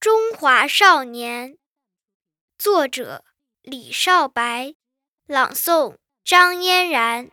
中华少年，作者李少白，朗诵张嫣然。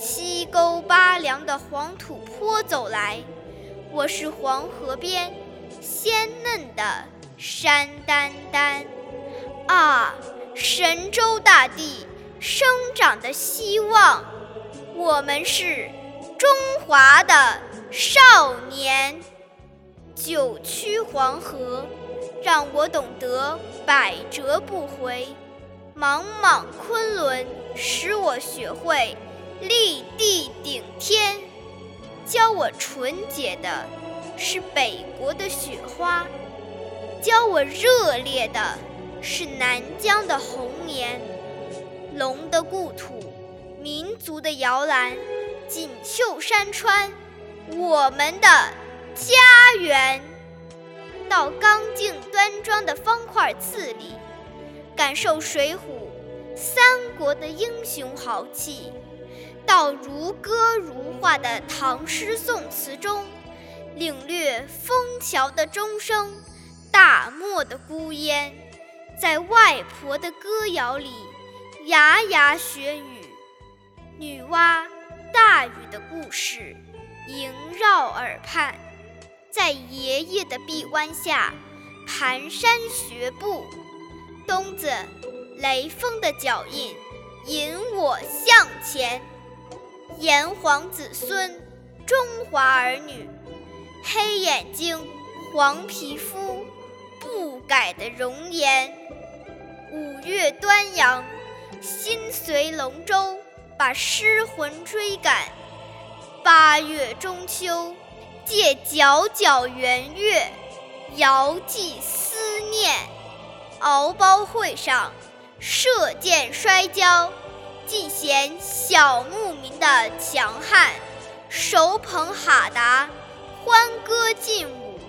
七沟八梁的黄土坡走来，我是黄河边鲜嫩的山丹丹。啊，神州大地生长的希望，我们是中华的少年。九曲黄河，让我懂得百折不回；莽莽昆仑，使我学会。立地顶天，教我纯洁的是北国的雪花，教我热烈的是南疆的红棉。龙的故土，民族的摇篮，锦绣山川，我们的家园。到刚劲端庄的方块字里，感受《水浒》三国的英雄豪气。到如歌如画的唐诗宋词中，领略枫桥的钟声，大漠的孤烟，在外婆的歌谣里，牙牙学语，女娲、大禹的故事萦绕耳畔，在爷爷的臂弯下蹒跚学步，冬子、雷锋的脚印引我向前。炎黄子孙，中华儿女，黑眼睛，黄皮肤，不改的容颜。五月端阳，心随龙舟，把诗魂追赶；八月中秋，借皎皎圆月，遥寄思念。敖包会上，射箭摔跤。尽显小牧民的强悍，手捧哈达，欢歌劲舞，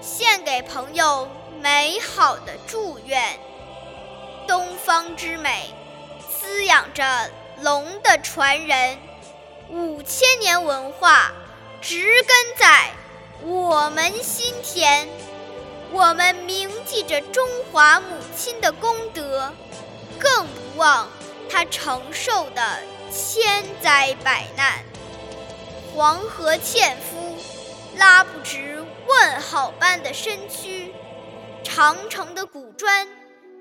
献给朋友美好的祝愿。东方之美，滋养着龙的传人，五千年文化植根在我们心田。我们铭记着中华母亲的功德，更不忘。他承受的千灾百难，黄河纤夫拉不直问号般的身躯，长城的古砖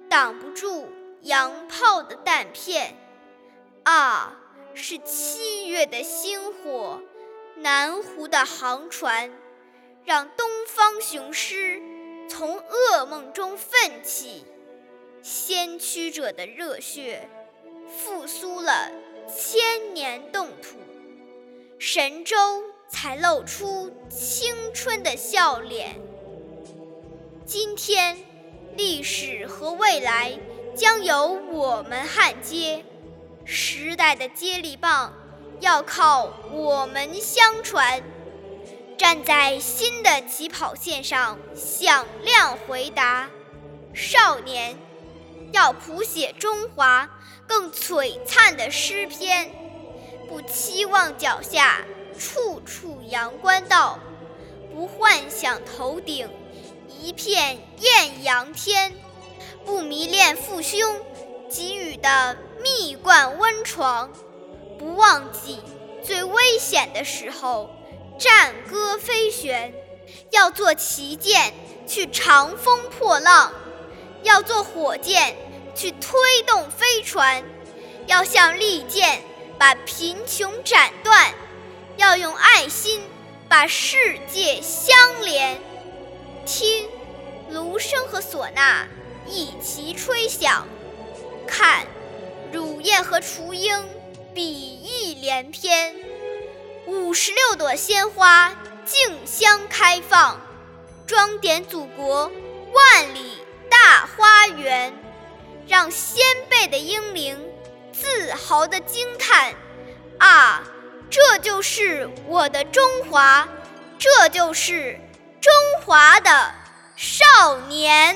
挡不住洋炮的弹片。啊，是七月的星火，南湖的航船，让东方雄狮从噩梦中奋起，先驱者的热血。复苏了千年冻土，神州才露出青春的笑脸。今天，历史和未来将由我们焊接，时代的接力棒要靠我们相传。站在新的起跑线上，响亮回答，少年。要谱写中华更璀璨的诗篇，不期望脚下处处阳关道，不幻想头顶一片艳阳天，不迷恋父兄给予的蜜罐温床，不忘记最危险的时候战歌飞旋，要做旗舰去长风破浪。要做火箭去推动飞船，要像利剑把贫穷斩断；要用爱心把世界相连。听，芦笙和唢呐一齐吹响；看，乳燕和雏鹰比翼连翩。五十六朵鲜花竞相开放，装点祖国万里花园，让先辈的英灵自豪地惊叹：啊，这就是我的中华，这就是中华的少年。